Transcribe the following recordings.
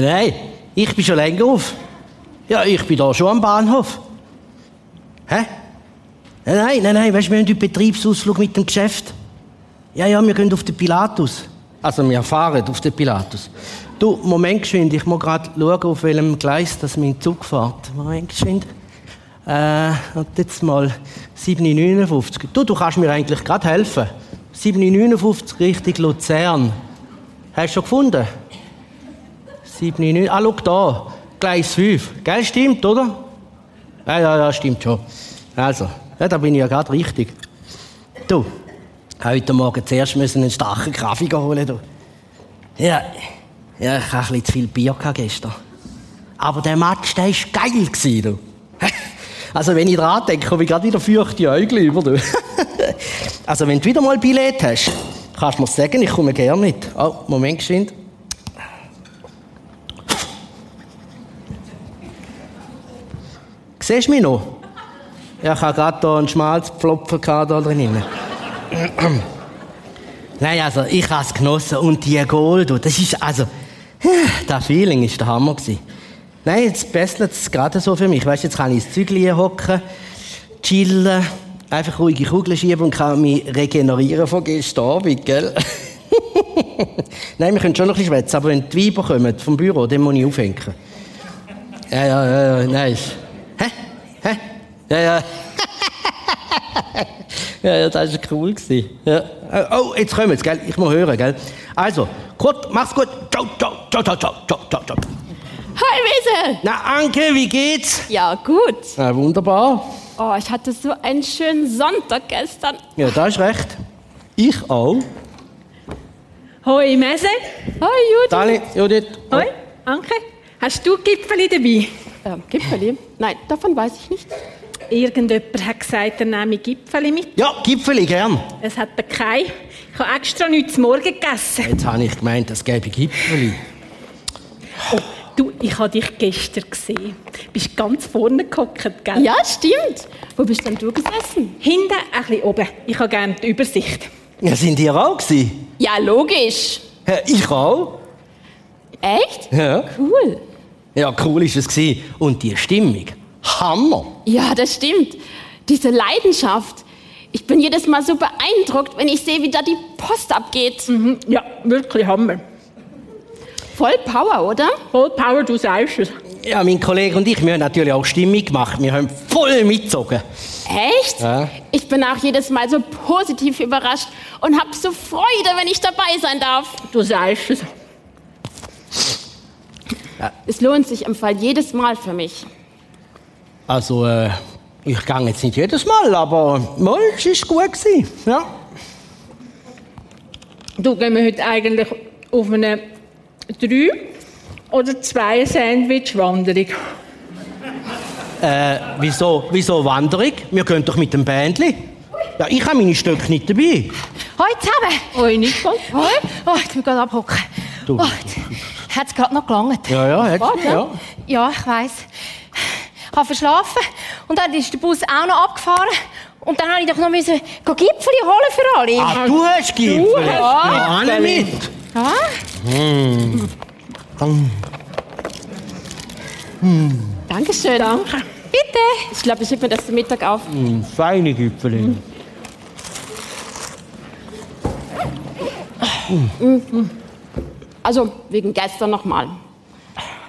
Nein, nein, ich bin schon länger auf. Ja, ich bin da schon am Bahnhof. Hä? Nein, nein, nein, nein, weißt du, wir haben einen Betriebsausflug mit dem Geschäft. Ja, ja, wir gehen auf den Pilatus. Also, wir fahren auf den Pilatus. Du, Moment geschwind, ich muss gerade schauen, auf welchem Gleis das mein Zug fährt. Moment geschwind. Äh, und jetzt mal 759. Du, du kannst mir eigentlich gerade helfen. 759 Richtung Luzern. Hast du schon gefunden? 799. Ah, schau da. Gleis 5. Gell, stimmt, oder? Ja, ja, ja, stimmt schon. Also, ja, da bin ich ja gerade richtig. Du, heute Morgen zuerst müssen einen starken Kaffee holen. Du. Ja, ja, ich hatte ein bisschen zu viel Bier gestern. Aber der Match, der war geil. Du. Also, wenn ich dran denke, komme ich gerade wieder feuchte Augen über. Du. Also, wenn du wieder mal Billett hast, kannst du mir sagen, ich komme gerne mit. Oh, Moment, geschwind. Siehst du mich noch? Ich habe gerade hier einen Schmalzpflopfen da drin. Nein, also ich habe es genossen. Und die Gold, das ist, also, das Feeling ist der Hammer. Nein, jetzt bessert es gerade so für mich. Weißt, jetzt kann ich ins Zügel hocken, chillen, einfach ruhige Kugeln schieben und kann mich regenerieren von gestern Abend, gell? Nein, wir können schon noch ein bisschen schwätzen, aber wenn die Weiber kommen vom Büro, dann muss ich aufhängen. Ja, ja, ja, ja, nein. Ja, ja. ja, ja, das war cool. Gewesen. Ja. Oh, jetzt kommen sie, gell? Ich muss hören, gell? Also, Kurt, mach's gut. Ciao, ciao, ciao, ciao, ciao, ciao, ciao. Hi, Wese! Na, Anke, wie geht's? Ja, gut. Ja, wunderbar. Oh, ich hatte so einen schönen Sonntag gestern. Ja, da ist recht. Ich auch. Hoi Mese. Hoi, Judy. Dani, Judith. Hoi, Anke. Hast du Gipfeli dabei? Ähm, Gipfeli? Nein, davon weiß ich nicht. Irgendjemand hat gesagt, er nehme Gipfeli mit. Ja, Gipfeli, gern. Es hat kein. Ich habe extra nichts zum Morgen gegessen. Jetzt habe ich gemeint, es gäbe Gipfeli. Oh, du, ich habe dich gestern gesehen. Du bist ganz vorne gehockt, gell? Ja, stimmt. Wo bist denn du gesessen? Hinten, ein bisschen oben. Ich habe gerne die Übersicht. Ja, sind ihr auch gewesen? Ja, logisch. Ja, ich auch. Echt? Ja. Cool. Ja, cool ist es. Und die Stimmung. Hammer. Ja, das stimmt. Diese Leidenschaft. Ich bin jedes Mal so beeindruckt, wenn ich sehe, wie da die Post abgeht. Mhm. Ja, wirklich Hammer. Voll Power, oder? Voll Power, du sagst es. Ja, mein Kollege und ich, wir haben natürlich auch Stimmung gemacht. Wir haben voll mitgezogen. Echt? Ja. Ich bin auch jedes Mal so positiv überrascht und habe so Freude, wenn ich dabei sein darf. Du sagst es. Es lohnt sich im Fall jedes Mal für mich. Also, äh, ich gehe jetzt nicht jedes Mal, aber mal, es war gut. Gewesen. Ja. Du, gehen wir heute eigentlich auf eine drei oder zwei Sandwich-Wanderung? Äh, wieso, wieso Wanderung? Wir gehen doch mit dem Bändli. Ja, ich habe meine Stöcke nicht dabei. Hoi zusammen. Hoi, Nicole. Hoi. Oh, ich will gerade abhocken. Du. Oh, hat es gerade noch gelangt? Ja, ja, hat Warte. ja. Ja, ich weiss. Ich habe verschlafen und dann ist der Bus auch noch abgefahren. Und dann musste ich doch noch müssen Gipfeli holen für alle. Ah, du hast Gipfel. Du hast Ja, auch nicht mit. Ja? Dankeschön. Danke. Bitte. Ich glaube, ich heb mir das zum Mittag auf. Hm, feine Gipfel. Also, wegen gestern nochmal.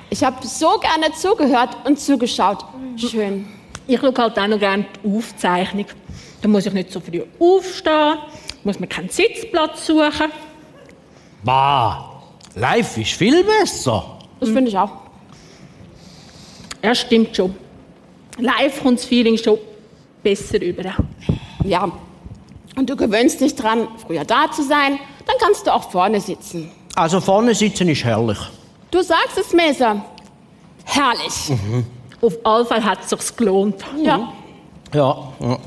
Ich habe so gerne zugehört und zugeschaut. Schön. Ich schaue halt auch noch gerne die Aufzeichnung. Da muss ich nicht so früh aufstehen, muss mir keinen Sitzplatz suchen. Bah, live ist viel besser. Das finde ich auch. Ja, stimmt schon. Live kommt das Feeling schon besser über. Ja. Und du gewöhnst dich dran, früher da zu sein, dann kannst du auch vorne sitzen. Also vorne sitzen ist herrlich. Du sagst es, Mesa. Herrlich. Auf alle Fälle hat es sich gelohnt. Ja. Ja, ja.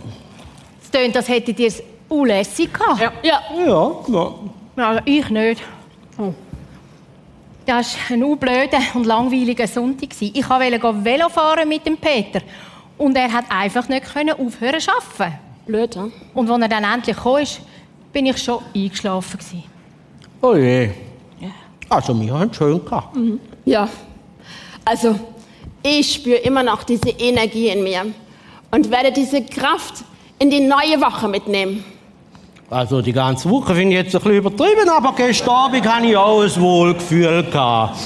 Es tönt, als hättet ihr es unlässig gehabt. Ja. Ja. Ja, ja. Also ich nicht. Oh. Das war ein blöder und langweiliger Sonntag. gewesen. Ich wollte Velo fahren mit dem Peter. Und er hat einfach nicht können aufhören zu arbeiten. Blöd, hm? Und als er dann endlich kam, ist, bin ich schon eingeschlafen. gewesen. Oh je. Also, wir haben es schön gehabt. Ja, also ich spüre immer noch diese Energie in mir und werde diese Kraft in die neue Woche mitnehmen. Also, die ganze Woche finde ich jetzt ein bisschen übertrieben, aber gestern Abend hatte ich auch ein Wohlgefühl. Gehabt.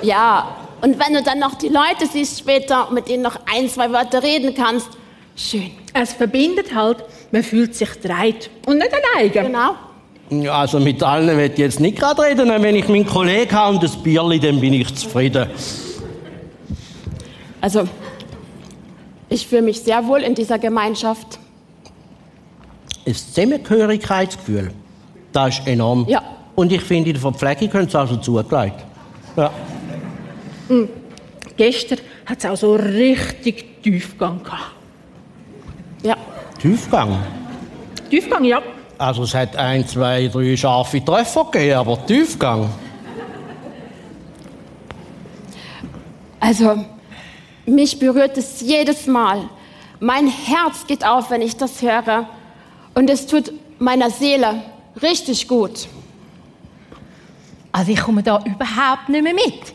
Ja, und wenn du dann noch die Leute siehst später, mit denen noch ein, zwei Wörter reden kannst, schön. Es verbindet halt, man fühlt sich dreit und nicht alleine. Genau. Ja, Also, mit allen will ich jetzt nicht gerade reden. Wenn ich meinen Kollegen habe und das Bierli, dann bin ich zufrieden. Also, ich fühle mich sehr wohl in dieser Gemeinschaft. Ein Zusammengehörigkeitsgefühl, das ist enorm. Ja. Und ich finde, in der Verpflegung können sie auch schon zugelegt. Ja. Gestern hat es auch so richtig Tiefgang gehabt. Ja. Tiefgang. Tiefgang, ja. Also es hat ein, zwei, drei scharfe Treffer gegeben, aber Tiefgang. Also, mich berührt es jedes Mal. Mein Herz geht auf, wenn ich das höre. Und es tut meiner Seele richtig gut. Also ich komme da überhaupt nicht mehr mit.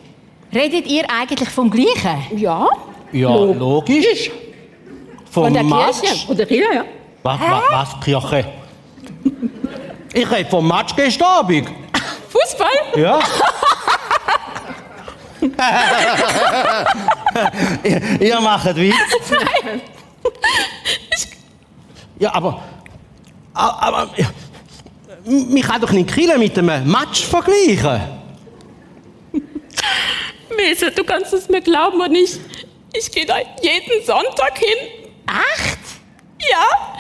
Redet ihr eigentlich vom Gleichen? Ja? Ja, logisch. Vom Von der. Kirche? Oder hier, ja. Was, was, was, Kirche? Ich rede vom Match gestern Abend. Fußball? Ja. ihr, ihr macht Witz. Nein. Ja, aber. Aber. Man kann doch nicht Kille mit einem Match vergleichen. Mese, du kannst es mir glauben und ich, ich gehe da jeden Sonntag hin. Echt? Ja?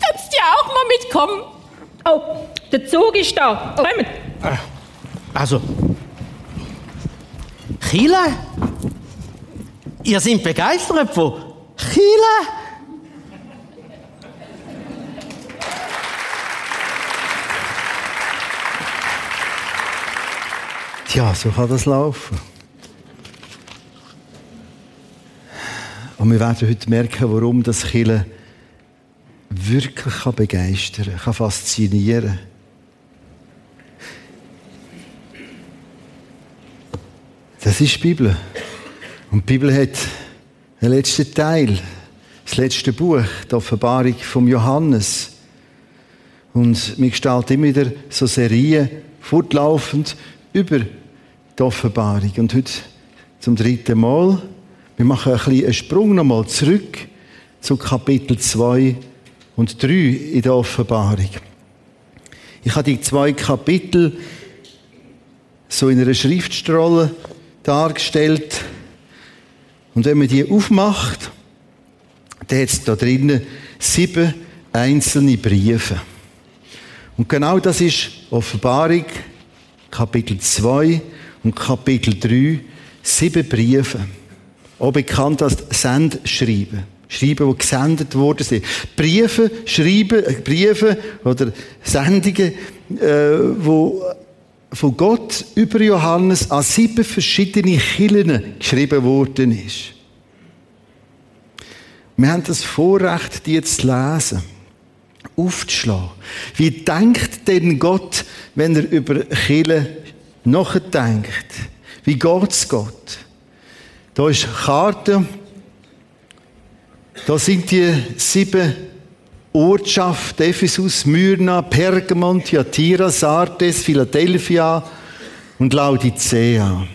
Kannst ja auch mal mitkommen. Oh, der Zug ist da. Kommt. Also. Chile? Ihr seid begeistert von Chile? Tja, so kann das laufen. Und wir werden heute merken, warum das Chile wirklich kann begeistern kann, faszinieren Das ist die Bibel. Und die Bibel hat den letzten Teil, das letzte Buch, die Offenbarung vom Johannes. Und wir gestalten immer wieder so Serien fortlaufend über die Offenbarung. Und heute zum dritten Mal. Wir machen ein bisschen einen Sprung nochmal zurück zu Kapitel 2 und 3 in der Offenbarung. Ich habe die zwei Kapitel so in einer Schriftstrolle dargestellt. Und wenn man die aufmacht, dann hat es da drinnen sieben einzelne Briefe. Und genau das ist Offenbarung, Kapitel 2 und Kapitel 3, sieben Briefe. Auch bekannt als Sendschreiben. Schreiben, die gesendet worden sind. Briefe, Schreiben, äh, Briefe oder Sendungen, äh, wo von Gott über Johannes an sieben verschiedene Kirchen geschrieben worden ist. Wir haben das Vorrecht, die zu lesen, aufzuschlagen. Wie denkt denn Gott, wenn er über Kirchen nachdenkt? Wie geht's Gott? Da ist Karte. Da sind die sieben Ortschaften, Ephesus, Myrna, Pergamon, Thyatira, Sardes, Philadelphia und Laodicea.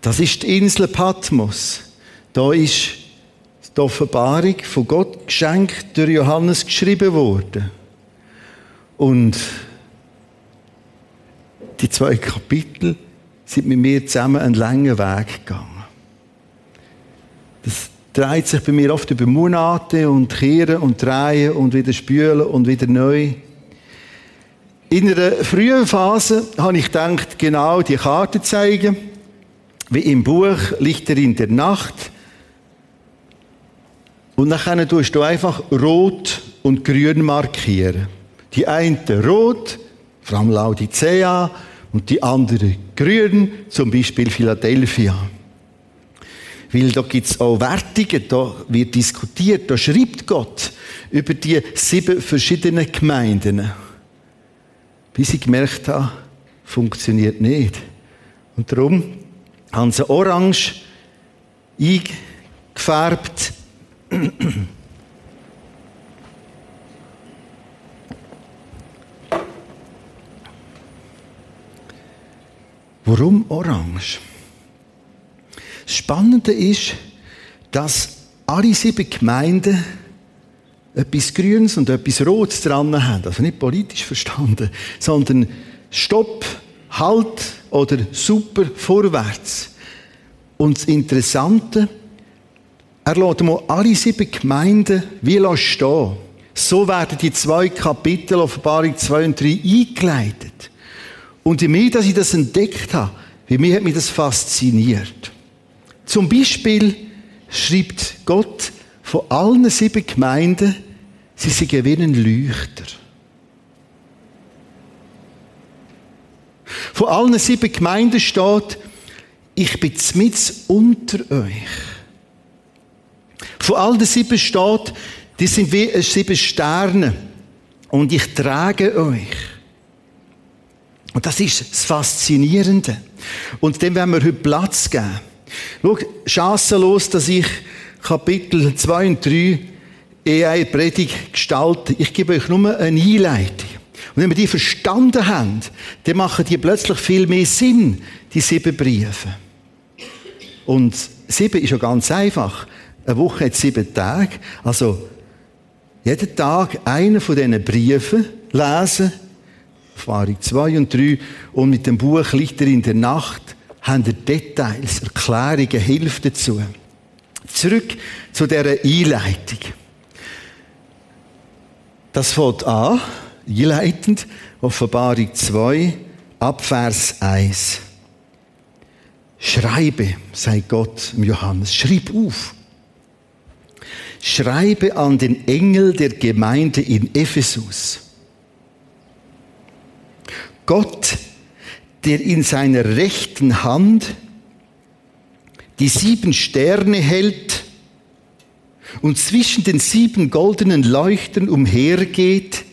Das ist die Insel Patmos. Da ist die Offenbarung von Gott geschenkt durch Johannes geschrieben worden. Und die zwei Kapitel sind mit mir zusammen einen langen Weg gegangen. Dreht sich bei mir oft über Monate und kehren und drehen und wieder spülen und wieder neu. In einer frühen Phase habe ich gedacht, genau die Karte zeigen. Wie im Buch Lichter in der Nacht. Und dann tust du einfach rot und grün markieren. Die eine rot, vor allem Laodicea, und die andere grün, zum Beispiel Philadelphia. Weil da gibt's auch Wertungen, da wird diskutiert, da schreibt Gott über die sieben verschiedenen Gemeinden. Bis ich gemerkt habe, funktioniert nicht. Und darum haben sie orange eingefärbt. Warum orange? Das Spannende ist, dass alle sieben Gemeinden etwas Grünes und etwas Rotes dran haben. Also nicht politisch verstanden, sondern Stopp, Halt oder Super, vorwärts. Und das Interessante, er lässt mal alle sieben Gemeinden wie stehen. So werden die zwei Kapitel Offenbarung 2 und 3 eingeleitet. Und je mehr, dass ich das entdeckt habe, wie mir hat mich das fasziniert. Zum Beispiel schreibt Gott von allen sieben Gemeinden, sie sind ein Leuchter. Von allen sieben Gemeinden steht, ich bin mit unter euch. Von allen sieben steht, die sind wie sieben Sterne und ich trage euch. Und das ist das Faszinierende. Und dem werden wir heute Platz geben. Schau, chancenlos, dass ich Kapitel 2 und 3 eher eine Predigt gestalte. Ich gebe euch nur eine Einleitung. Und wenn wir die verstanden haben, dann machen die plötzlich viel mehr Sinn, die sieben Briefe. Und sieben ist ja ganz einfach. Eine Woche hat sieben Tage. Also, jeden Tag einen von diesen Briefen lesen, Erfahrung 2 und 3, und mit dem Buch Lichter in der Nacht haben wir Details, Erklärungen, Hilfe dazu. Zurück zu dieser Einleitung. Das fängt an, einleitend, Offenbarung 2, Abvers 1. Schreibe, sagt Gott Johannes, schreib auf. Schreibe an den Engel der Gemeinde in Ephesus. Gott der in seiner rechten Hand die sieben Sterne hält und zwischen den sieben goldenen Leuchtern umhergeht,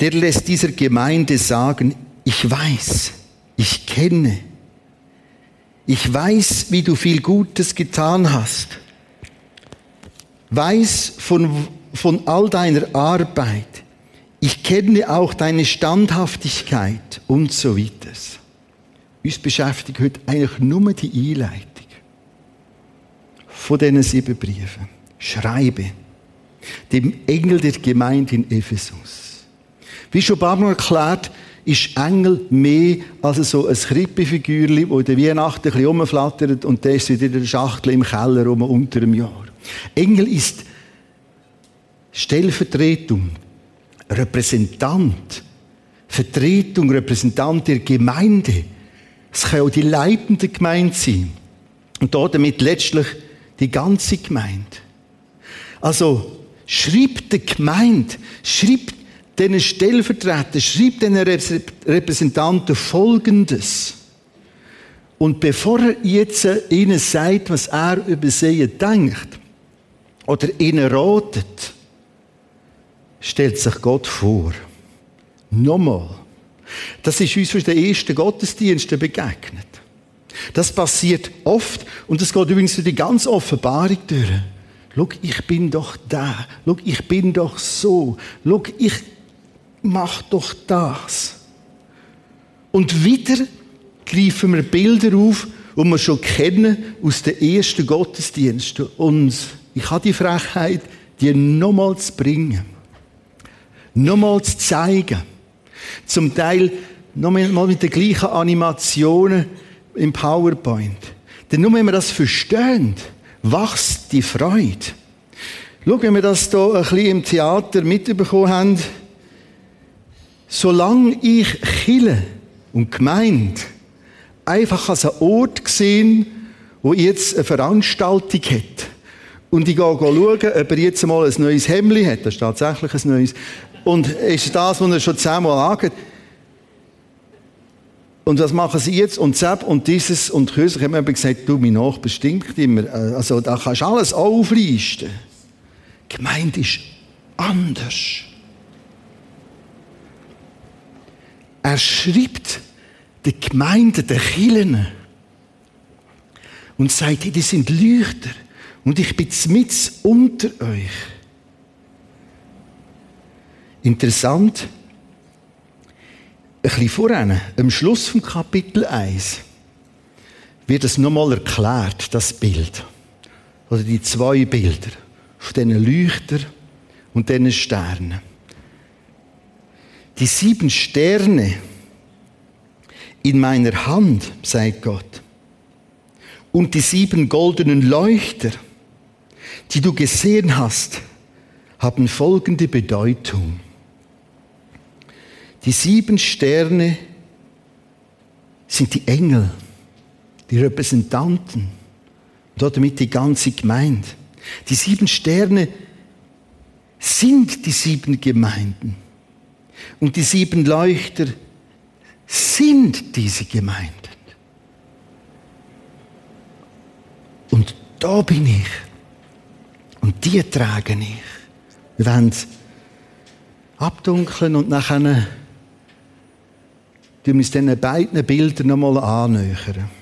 der lässt dieser Gemeinde sagen, ich weiß, ich kenne, ich weiß, wie du viel Gutes getan hast, weiß von, von all deiner Arbeit, ich kenne auch deine Standhaftigkeit und so weiter. Uns beschäftigt heute eigentlich nur die Einleitung von diesen sieben Briefen. Schreibe dem Engel der Gemeinde in Ephesus. Wie schon Mal erklärt, ist Engel mehr als so ein Krippefigürchen, das in der Weihnachten ein bisschen rumflattert und der ist wieder in der Schachtel im Keller rum unter dem Jahr. Engel ist Stellvertretung Repräsentant, Vertretung, Repräsentant der Gemeinde. Es kann auch die leitende Gemeinde sein. Und damit letztlich die ganze Gemeinde. Also, schreibt der Gemeinde, schreibt den Stellvertretern, schreibt den Repräsentanten Folgendes. Und bevor er jetzt ihnen sagt, was er über sie denkt, oder ihnen ratet, stellt sich Gott vor. Nochmal. Das ist uns von den ersten Gottesdiensten begegnet. Das passiert oft und es geht übrigens durch die ganze Offenbarung durch. Schau, ich bin doch da. Schau, ich bin doch so. Schau, ich mach doch das. Und wieder greifen wir Bilder auf, die wir schon kennen aus den ersten Gottesdiensten. Und ich habe die Frechheit, die nochmal zu bringen nochmal zu zeigen. Zum Teil nochmal mit den gleichen Animationen im PowerPoint. Denn nur wenn wir das verstehen, wächst die Freude. Schau, wenn wir das hier ein bisschen im Theater mitbekommen haben, solange ich Chille und Gemeinde einfach als einen Ort gesehen, wo jetzt eine Veranstaltung hat, und ich gehe schauen, ob er jetzt mal ein neues Hemd hat, das ist tatsächlich ein neues, und ist das, was er schon zehnmal angeht. Und was machen sie jetzt? Und Sepp und dieses und kürzlich haben wir gesagt, du, mein Nachbar stinkt immer. Also da kannst du alles auflisten. Gemeint ist anders. Er schreibt der Gemeinde, der Kirchen und sagt, die sind Leuchter und ich bin mit unter euch. Interessant, ein bisschen voran, am Schluss vom Kapitel 1, wird es nochmal erklärt, das Bild. Oder die zwei Bilder von diesen Leuchtern und diesen Sternen. Die sieben Sterne in meiner Hand, sagt Gott, und die sieben goldenen Leuchter, die du gesehen hast, haben folgende Bedeutung. Die sieben Sterne sind die Engel, die Repräsentanten und damit die ganze Gemeinde. Die sieben Sterne sind die sieben Gemeinden. Und die sieben Leuchter sind diese Gemeinden. Und da bin ich. Und die trage ich. Wir werden abdunkeln und nachher wir uns diesen beiden Bildern nochmal annähern.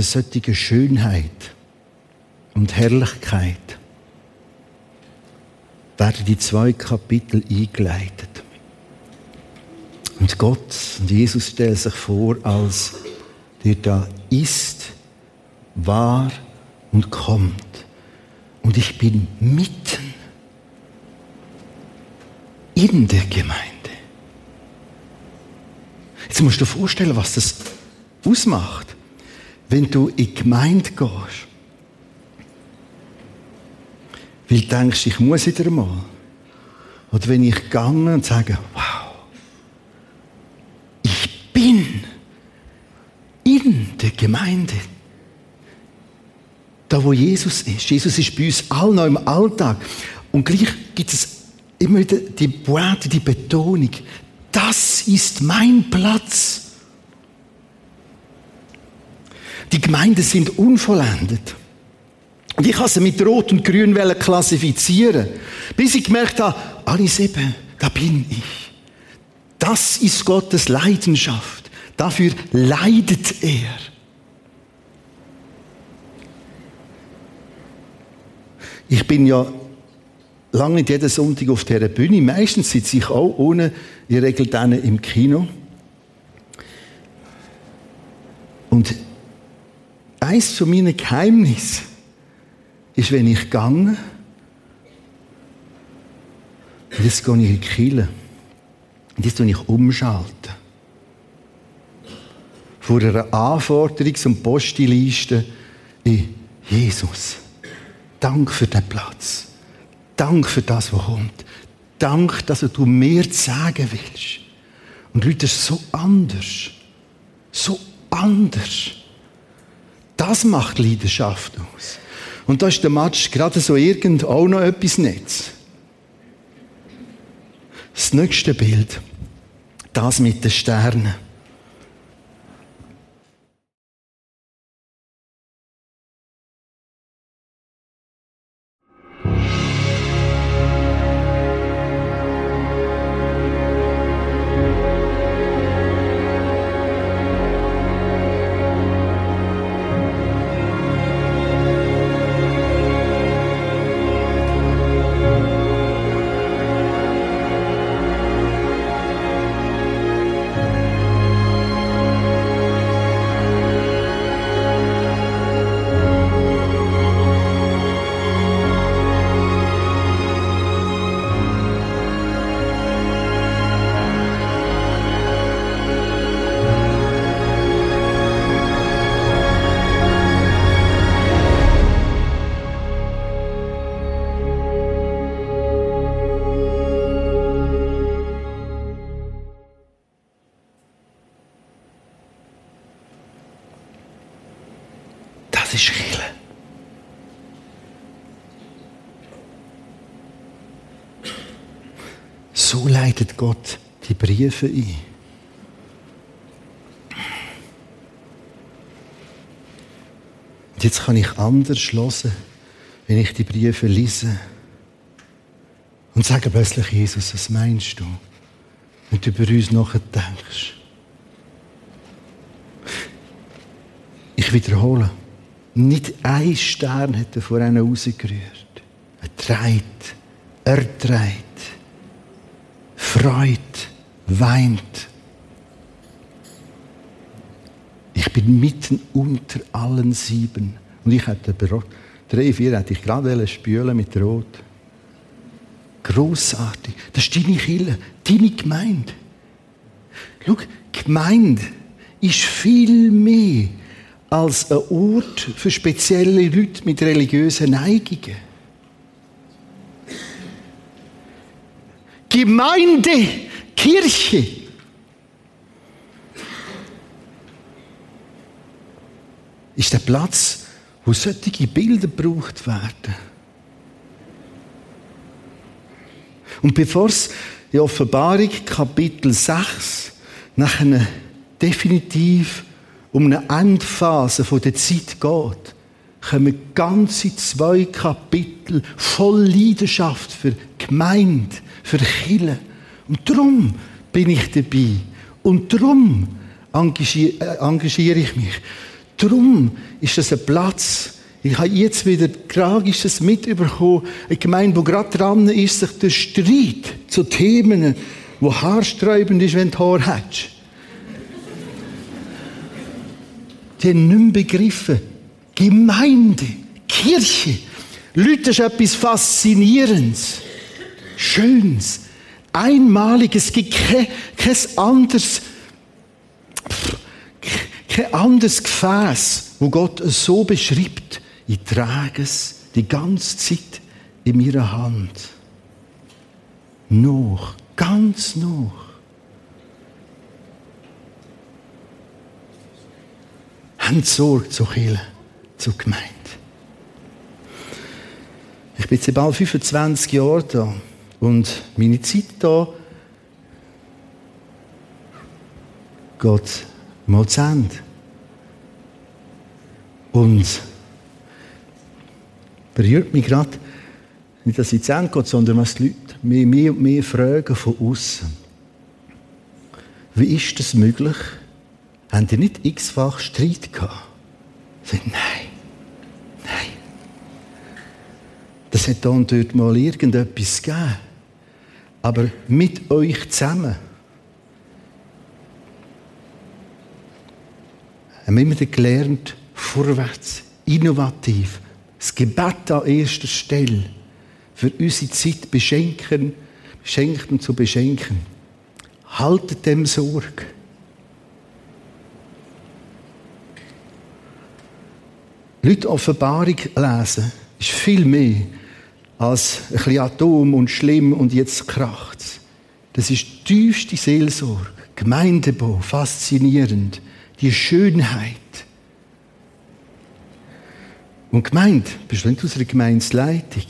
Einer solchen Schönheit und Herrlichkeit werden die zwei Kapitel eingeleitet. Und Gott und Jesus stellen sich vor, als der da ist, war und kommt. Und ich bin mitten in der Gemeinde. Jetzt musst du dir vorstellen, was das ausmacht wenn du in die Gemeinde gehst, weil du denkst, ich muss wieder mal. Oder wenn ich gehe und sage, wow, ich bin in der Gemeinde. Da, wo Jesus ist. Jesus ist bei uns allen noch im Alltag. Und gleich gibt es immer wieder die Pointe, die Betonung. Das ist mein Platz. Die Gemeinden sind unvollendet. Und ich habe sie mit Rot und Grün klassifizieren, bis ich gemerkt habe, alle sieben, da bin ich. Das ist Gottes Leidenschaft. Dafür leidet er. Ich bin ja lange nicht jeden Sonntag auf dieser Bühne. Meistens sitze ich auch ohne, in Regel dann im Kino. Und eins von meinen Geheimnissen ist, wenn ich gehe, und jetzt gehe ich in die Kirche, und jetzt ich umschalten. Vor einer Anforderungs- und Postiliste in Jesus. Dank für den Platz. Dank für das, was kommt. Dank, dass du mir sagen willst. Und Leute, das ist so anders. So anders. Das macht Leidenschaft aus. Und da ist der Matsch gerade so irgend auch noch etwas Netz. Das nächste Bild, das mit den Sternen. Die Briefe ein. Und jetzt kann ich anders hören, wenn ich die Briefe lese. Und sage plötzlich, Jesus, was meinst du? Du über uns nachdenkst. Ich wiederhole. Nicht ein Stern hat er vor ihnen rausgerührt. Er treibt, er treibt, freut, weint. Ich bin mitten unter allen sieben. Und ich hätte drei, vier hätte ich gerade spülen mit Rot. Grossartig. Das ist deine Kille, deine Gemeinde. Schau, Gemeinde ist viel mehr als ein Ort für spezielle Leute mit religiösen Neigungen. Gemeinde, Kirche. Ist der Platz, wo solche Bilder gebraucht werden. Und bevor es die Offenbarung Kapitel 6 nachher definitiv um eine Endphase der Zeit geht, kommen ganze zwei Kapitel voll Leidenschaft für Gemeinde, für Kirche. Und darum bin ich dabei. Und darum engagiere, äh, engagiere ich mich. Darum ist das ein Platz, ich habe jetzt wieder Tragisches mitbekommen, eine Gemeinde, die gerade dran ist, sich der Streit zu Themen, wo haarsträubend ist, wenn du Haar hast. Die haben nicht mehr begriffen. Gemeinde, Kirche, Leute, das ist etwas Faszinierendes, Schönes, Einmaliges. Es gibt kein, kein anderes, kein anderes Gefäß, wo Gott es so beschreibt. Ich trage es die ganze Zeit in meiner Hand. Noch, ganz noch. Haben Sorge zu Kirche, zur Gemeinde. Ich bin jetzt bald 25 Jahre da und meine Zeit da geht mal zu Ende. Und berührt mich gerade, nicht, dass ich zu Ende geht, sondern was die Leute mehr, mehr und mehr fragen von außen. Wie ist das möglich? Haben die nicht x-fach Streit gehabt? Sagen, nein, nein. Das hat da und dort mal irgendetwas gegeben. Aber mit euch zusammen haben wir immer gelernt, vorwärts, innovativ, das Gebet an erster Stelle, für unsere Zeit beschenken, beschenkt und zu beschenken. Haltet dem Sorge. Leute Offenbarung lesen, ist viel mehr als ein bisschen Atom und schlimm und jetzt kracht's. Das ist tiefste Seelsorge, Gemeindebau, faszinierend, die Schönheit. Und Gemeinde besteht aus einer Gemeinsleitung.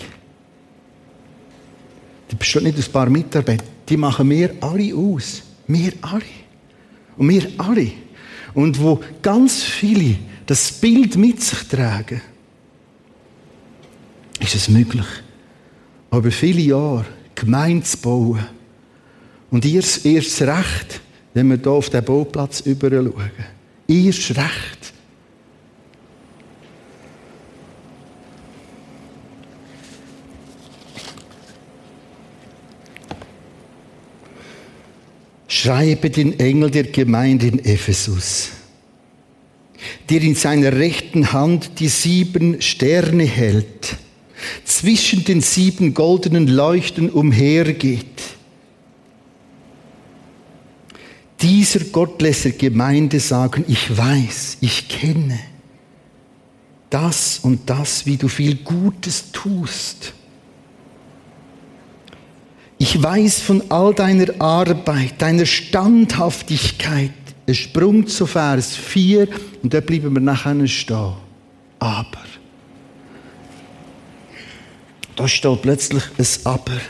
Die besteht nicht aus ein paar Mitarbeitern, die machen wir alle aus. Wir alle. Und wir alle. Und wo ganz viele das Bild mit sich tragen, ist es möglich, über viele Jahre Gemeinde zu bauen. Und ihr erst recht, wenn wir hier auf den Bauplatz überschauen. Erst recht. Schreibe den Engel der Gemeinde in Ephesus der in seiner rechten Hand die sieben Sterne hält, zwischen den sieben goldenen Leuchten umhergeht. Dieser Gott lässt der Gemeinde sagen, ich weiß, ich kenne das und das, wie du viel Gutes tust. Ich weiß von all deiner Arbeit, deiner Standhaftigkeit, ein Sprung zu Vers 4 und dort bleiben wir nachher stehen. Aber. Da steht plötzlich ein Aber.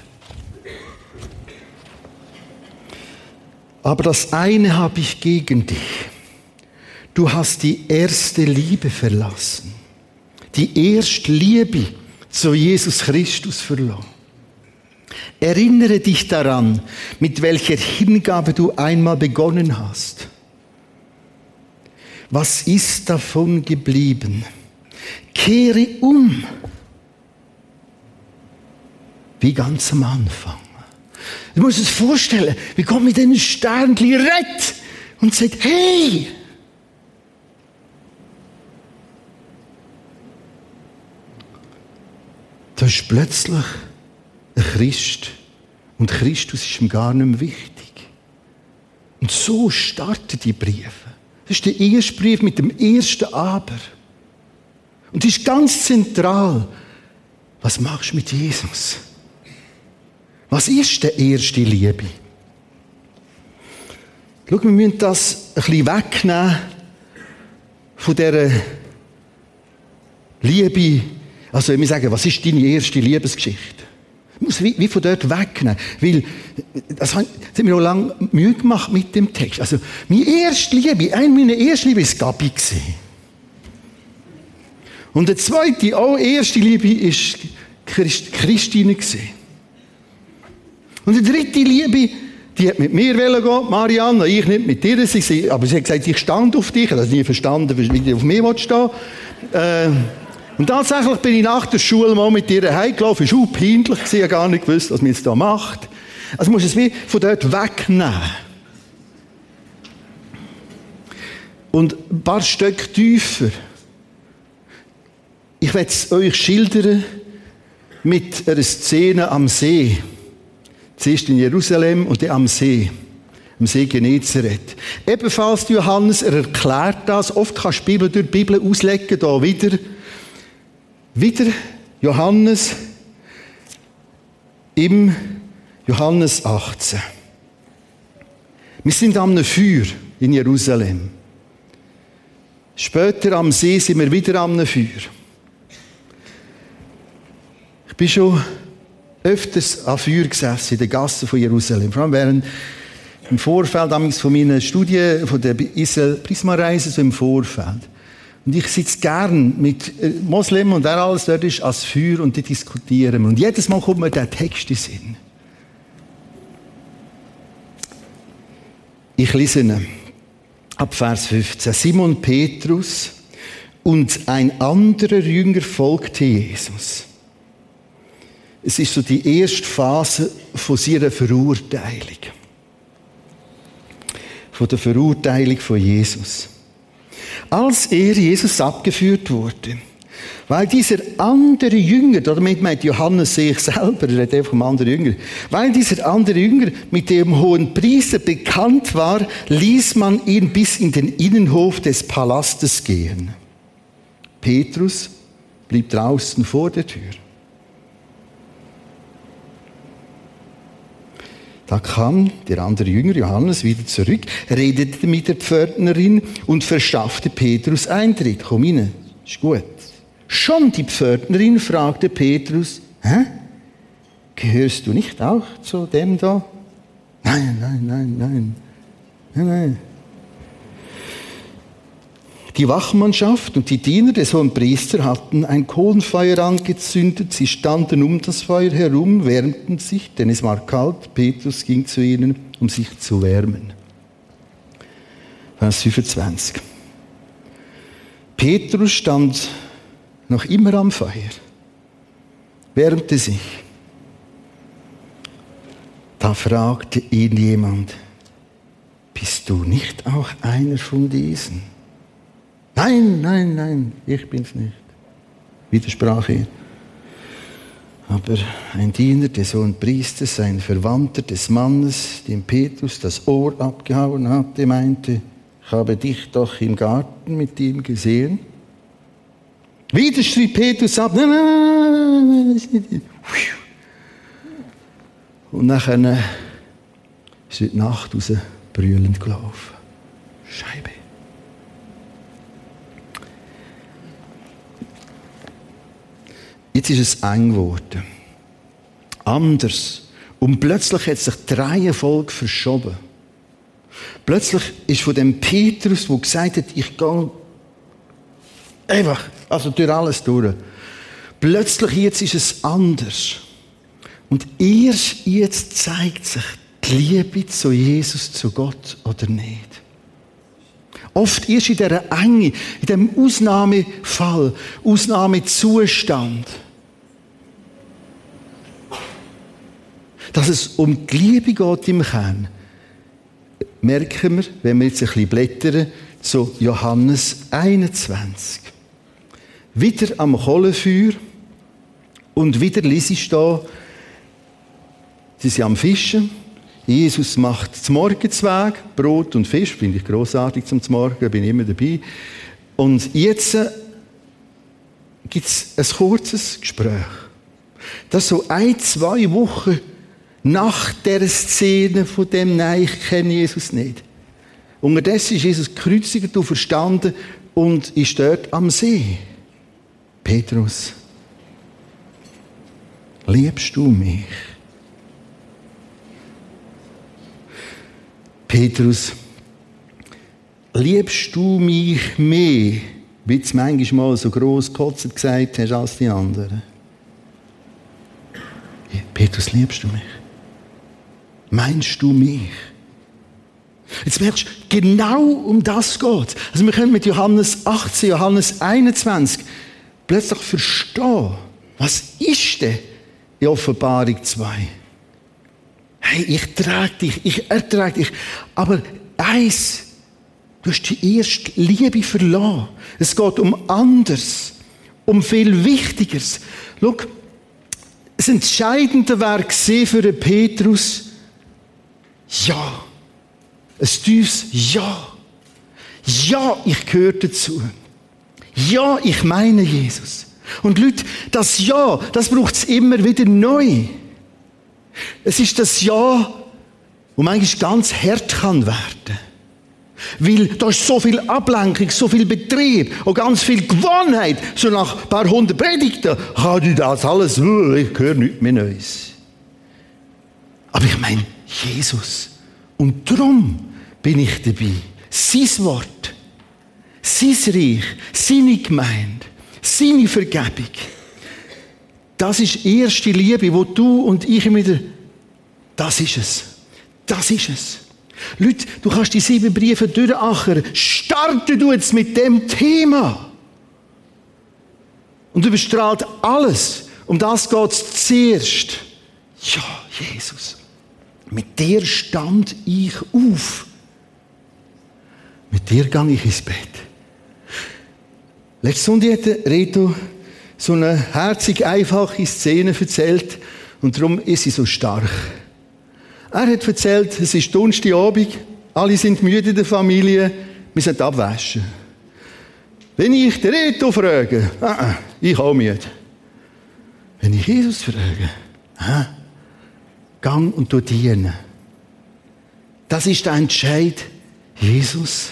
Aber das eine habe ich gegen dich. Du hast die erste Liebe verlassen. Die erste Liebe zu Jesus Christus verloren. Erinnere dich daran, mit welcher Hingabe du einmal begonnen hast. Was ist davon geblieben? Kehre um. Wie ganz am Anfang. Du musst es vorstellen, wie Gott mit den Sternchen rettet und sagt, hey, da ist plötzlich ein Christ und Christus ist ihm gar nicht mehr wichtig. Und so starten die Briefe. Das ist der erste Brief mit dem ersten Aber. Und das ist ganz zentral. Was machst du mit Jesus? Was ist der erste Liebe? Schau, wir müssen das ein bisschen wegnehmen von dieser Liebe. Also, wir sagen, was ist deine erste Liebesgeschichte? Ich muss wie, wie von dort wegnehmen. Weil, das haben mir noch lange Mühe gemacht mit dem Text. Also, meine erste Liebe, eine meiner ersten Liebe war Gabi. Und die zweite, auch erste Liebe, war Christ, Christine. Und die dritte Liebe, die hat mit mir gehen, Marianne, ich nicht mit dir. Sie, aber sie hat gesagt, ich stand auf dich. Ich habe nie verstanden, wie du auf mir stehen äh, Und tatsächlich bin ich nach der Schule mal mit ihr heimgelaufen. Es war peinlich, ich habe gar nicht gewusst, was man jetzt da macht. Also muss es wie von dort wegnehmen. Und ein paar Stück tiefer. Ich werde es euch schildern mit einer Szene am See. Zuerst in Jerusalem und dann am See. Am See Genezareth. Ebenfalls Johannes, er erklärt das. Oft kannst du die Bibel durch die Bibel auslegen, da wieder. Wieder Johannes im Johannes 18. Wir sind am Feuer in Jerusalem. Später am See sind wir wieder am Feuer. Ich bin schon öfters an Feuer gesessen in den Gassen von Jerusalem. Vor allem während im Vorfeld von meiner Studie, von der Israel Prisma-Reise, so im Vorfeld. Und ich sitze gern mit äh, Moslems und wer alles dort ist, als Feuer und die diskutieren. Und jedes Mal kommt mir der Text in Sinn. Ich lese ihn ab Vers 15. Simon Petrus und ein anderer Jünger folgte Jesus. Es ist so die erste Phase von seiner Verurteilung. Von der Verurteilung von Jesus. Als er Jesus abgeführt wurde, weil dieser andere Jünger, damit meint Johannes sich selber, er redet vom anderen Jünger, weil dieser andere Jünger mit dem hohen Priester bekannt war, ließ man ihn bis in den Innenhof des Palastes gehen. Petrus blieb draußen vor der Tür. Da kam der andere Jünger Johannes wieder zurück, redete mit der Pförtnerin und verschaffte Petrus Eintritt. Komm rein, ist gut. Schon die Pförtnerin fragte Petrus, hä? Gehörst du nicht auch zu dem da? Nein, nein, nein, nein. Nein, nein. Die Wachmannschaft und die Diener des hohen Priesters hatten ein Kohlenfeuer angezündet. Sie standen um das Feuer herum, wärmten sich, denn es war kalt. Petrus ging zu ihnen, um sich zu wärmen. Vers 25. Petrus stand noch immer am Feuer, wärmte sich. Da fragte ihn jemand, bist du nicht auch einer von diesen? Nein, nein, nein, ich bin's nicht. Widersprach er. Aber ein Diener des hohen Priesters, ein Verwandter des Mannes, dem Petrus das Ohr abgehauen hatte, meinte, ich habe dich doch im Garten mit ihm gesehen. Wieder schrieb Petrus ab, nein, nein, nein, nein. Und nachher ist die Nacht raus brüllend gelaufen. Scheibe. Jetzt ist es eng geworden. Anders. Und plötzlich hat sich die Reihenfolge verschoben. Plötzlich ist von dem Petrus, der gesagt hat, ich gehe einfach, also durch alles durch. Plötzlich jetzt ist es anders. Und erst jetzt zeigt sich die Liebe zu Jesus, zu Gott oder nicht. Oft erst in dieser Enge, in dem Ausnahmefall, Ausnahmezustand. Dass es um die Liebe geht im Kern, merken wir, wenn wir jetzt ein bisschen blättern, zu Johannes 21. Wieder am Kohlenfeuer und wieder liest ich da, sie sind am Fischen. Jesus macht zum Morgenzweig, Brot und Fisch, finde ich großartig zum Morgen, bin immer dabei. Und jetzt äh, gibt es ein kurzes Gespräch. Das so ein, zwei Wochen nach der Szene von dem, nein, ich kenne Jesus nicht. Unterdessen ist Jesus gekreuzigt und verstanden und ist dort am See. Petrus, liebst du mich? Petrus, liebst du mich mehr, wie du manchmal so gross gekotzt gesagt hast als die anderen? Petrus, liebst du mich? Meinst du mich? Jetzt merkst du, genau um das geht Also wir können mit Johannes 18, Johannes 21 plötzlich verstehen, was ist denn in Offenbarung 2? Hey, ich trage dich, ich ertrage dich. Aber eins, du hast die erste Liebe verloren. Es geht um anders, um viel Wichtigeres. Schau, das Entscheidende wäre für Petrus, ja. Ein tiefes Ja. Ja, ich gehöre dazu. Ja, ich meine Jesus. Und Leute, das Ja, das braucht es immer wieder neu. Es ist das Ja, wo manchmal ganz hart kann werden. Weil da ist so viel Ablenkung, so viel Betrieb und ganz viel Gewohnheit. So nach ein paar hundert Predigten kann ich das alles, uh, ich höre nichts mehr Neues. Aber ich meine, Jesus. Und darum bin ich dabei. Sein Wort, sein Reich, seine Gemeinde, seine Vergebung. Das ist erste Liebe, wo du und ich immer wieder, das ist es. Das ist es. Leute, du kannst die sieben Briefe durchachern. Starte du jetzt mit dem Thema. Und überstrahlt alles. Um das geht es zuerst. Ja, Jesus. Mit dir stand ich auf. Mit dir gang ich ins Bett. Letzte Sonntag hat Reto so eine herzig einfache Szene erzählt und darum ist sie so stark. Er hat erzählt, es ist Donnerstagabend, alle sind müde in der Familie, wir sind abwaschen. Wenn ich den Reto frage, ah, ich auch müde. Wenn ich Jesus frage, ah, gang und du dienen. Das ist der Entscheid, Jesus,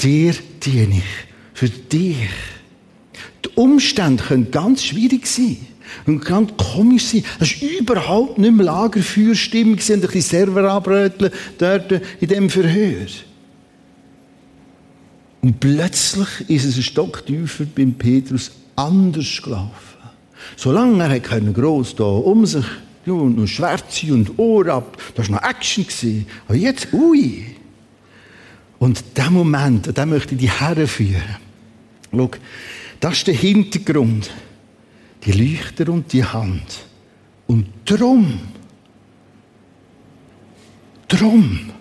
dir diene ich, für dich. Umstände können ganz schwierig sein und ganz komisch sein. Das war überhaupt nicht mehr Lagerfeuerstimmung, und ein bisschen Server anbröteln dort in dem Verhör. Und plötzlich ist es ein Stock tiefer beim Petrus anders gelaufen. Solange er gross da um sich ja, und Schwärze und Ohr ab. Das war noch Action. Aber jetzt, ui. Und der Moment, den möchte ich die Herren führen. Schau, das ist der Hintergrund. Die Leuchter und die Hand. Und drum, drum,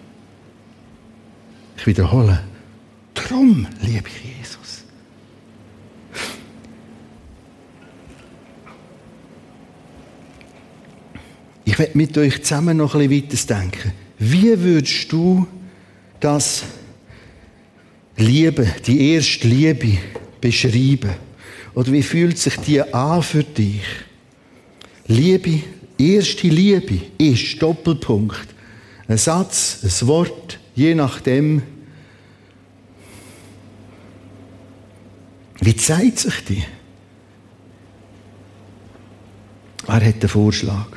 ich wiederhole, drum liebe ich Jesus. Ich werde mit euch zusammen noch ein bisschen weiter denken. Wie würdest du das Liebe, die erste Liebe beschreiben? Oder wie fühlt sich die an für dich? Liebe, erste Liebe ist Doppelpunkt. Ein Satz, ein Wort, je nachdem. Wie zeigt sich die? Wer hat den Vorschlag?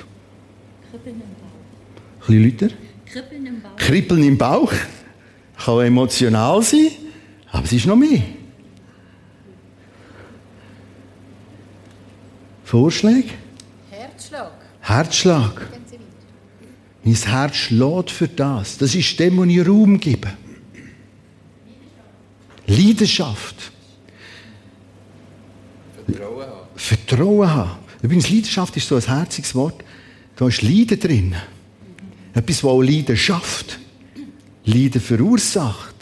Kribbeln im Bauch. Ein bisschen lauter? Kribbeln im Bauch. Kribbeln im Bauch, kann emotional sein, aber es ist noch mehr. Vorschläge? Herzschlag. Herzschlag. Mein Herz schlägt für das. Das ist dem, was ich Raum gebe. Leidenschaft. Vertrauen haben. Vertrauen haben. Übrigens, Leidenschaft ist so ein herziges Wort. Da ist Leiden drin. Etwas, das auch Leiden schafft. Leiden verursacht.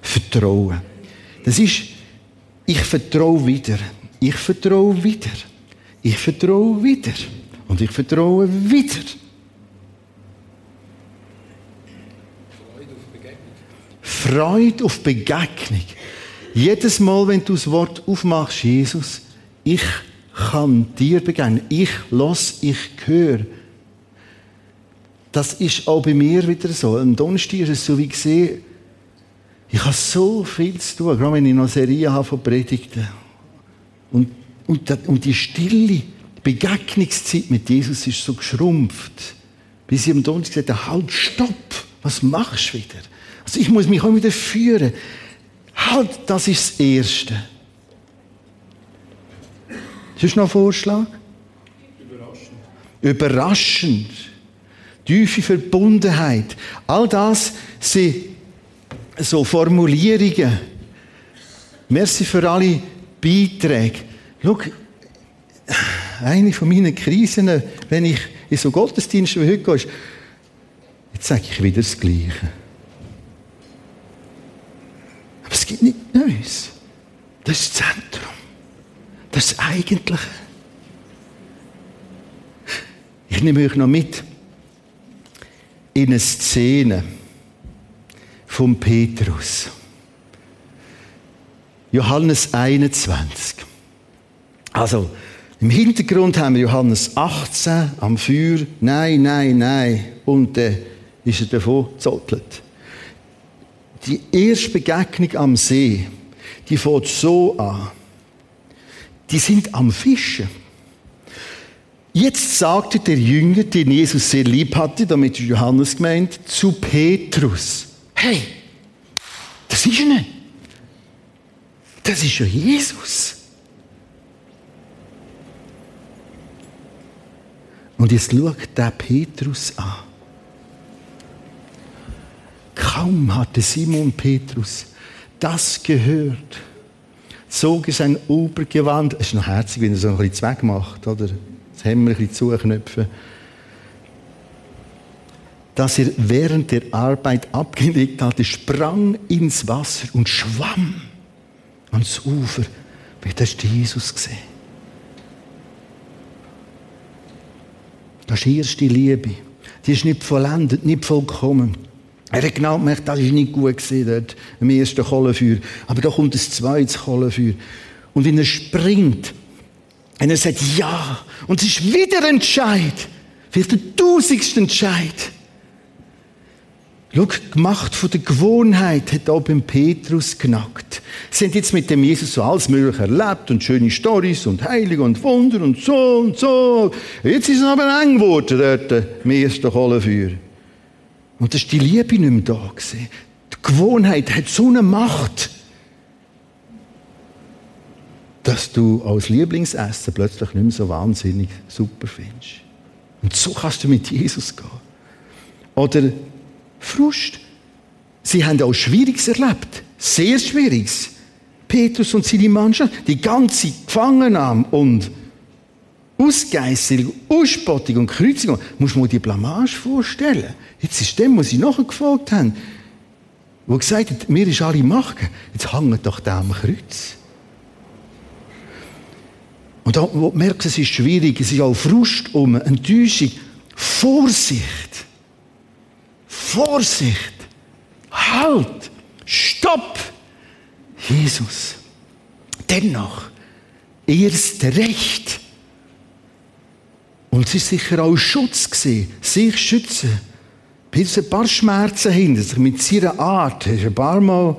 Vertrauen. Das ist, ich vertraue wieder. Ich vertraue wieder. Ich vertraue wieder. Und ich vertraue wieder. Freude auf Begegnung. Jedes Mal, wenn du das Wort aufmachst, Jesus, ich kann dir begegnen. Ich los, ich höre. Das ist auch bei mir wieder so. Am Donnerstag ist es so wie gesehen, ich habe so viel zu tun, gerade wenn ich noch eine Serie habe von Predigten. Und, und, und die stille Begegnungszeit mit Jesus ist so geschrumpft. Bis ich am Donnerstag gesagt habe, halt, stopp, was machst du wieder? Also ich muss mich auch wieder führen. Halt, das ist das Erste. Ist noch ein Vorschlag? Überraschend. Überraschend. Tiefe Verbundenheit. All das sind so Formulierungen. Merci für alle Beiträge. Schau, eine von meinen Krisen, wenn ich in so Gottesdiensten wie heute gehe, ist, jetzt sage ich wieder das Gleiche. Aber es gibt nichts Neues. Das ist das Zentrum. Das Eigentliche. Ich nehme euch noch mit in eine Szene von Petrus. Johannes 21. Also, im Hintergrund haben wir Johannes 18 am Feuer. Nein, nein, nein. Und dann ist er davon gezottelt. Die erste Begegnung am See, die fängt so an. Die sind am Fischen. Jetzt sagte der Jünger, den Jesus sehr lieb hatte, damit Johannes gemeint, zu Petrus. Hey, das ist er nicht. Das ist ja Jesus. Und jetzt schaut der Petrus an. Kaum hatte Simon Petrus das gehört, zog er sein Obergewand, es ist noch herzig, wenn er so ein bisschen Zweck macht, oder? Das Hemd ein bisschen zuknöpfen. Dass er während der Arbeit abgelegt hatte, sprang ins Wasser und schwamm ans Ufer. Wie hast du Jesus gesehen? Das ist die erste Liebe. Die ist nicht vollendet, nicht vollkommen. Er hat genau gemerkt, das ist nicht gut dort im ersten Kohlenfeuer. Aber da kommt das zweite Kohlenfeuer. Und wenn er springt, und er sagt ja, und es ist wieder ein Entscheid, vielleicht der tausendste Entscheid. Schau, gemacht von der Gewohnheit hat auch beim Petrus genackt. Sie haben jetzt mit dem Jesus so alles Mögliche erlebt und schöne Stories und Heilige und Wunder und so und so. Jetzt ist es aber eng geworden dort im ersten Kohlenfeuer. Und da ist die Liebe nicht mehr da gewesen. Die Gewohnheit hat so eine Macht, dass du als Lieblingsessen plötzlich nicht mehr so wahnsinnig super findest. Und so kannst du mit Jesus gehen. Oder Frust. Sie haben auch Schwieriges erlebt. Sehr Schwieriges. Petrus und seine Mannschaft, die ganze Gefangennahme und Ausgeißelung, Ausspottung und Kreuzigung. Muss man die Blamage vorstellen. Jetzt ist dem, was sie nachher gefolgt haben, wo gesagt hat, mir ist alle Macht. Jetzt hängt doch der am Kreuz. Und da, merkst, es ist schwierig, es ist auch Frust um, Enttäuschung, Vorsicht. Vorsicht! Halt! Stopp! Jesus. Dennoch, erst recht. Und es ist sicher auch Schutz gewesen, sich schützen. Bis ein paar Schmerzen hinter sich mit seiner Art. Er ist ein paar Mal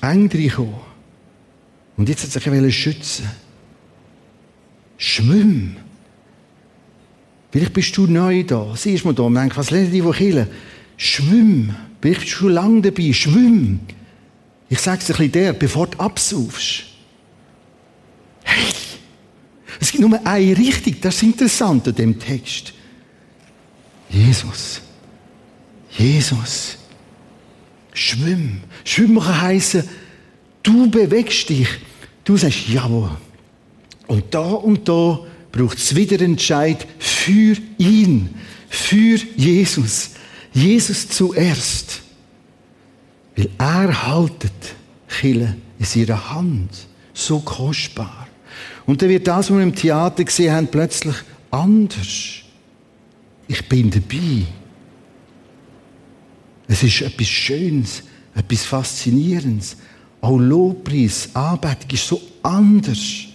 eng reingekommen. Und jetzt hat er sich schützen. Schwimm. Vielleicht bist du neu da. Siehst du da und denkst, was lernen die, die killen? Schwimm. Vielleicht bist du schon lange dabei. Schwimm. Ich sage es ein bisschen der, bevor du absaufst. Hey! Es gibt nur eine Richtung, das ist interessant an dem Text. Jesus. Jesus. Schwimm. Schwimmen kann heissen, du bewegst dich. Du sagst, jawohl. Und da und da braucht es wieder einen Entscheid für ihn, für Jesus. Jesus zuerst. Weil er haltet Chille in seiner Hand. So kostbar. Und dann wird das, was wir im Theater gesehen haben, plötzlich anders. Ich bin dabei. Es ist etwas Schönes, etwas Faszinierendes. Auch Lobpreis, Anbetung ist so anders.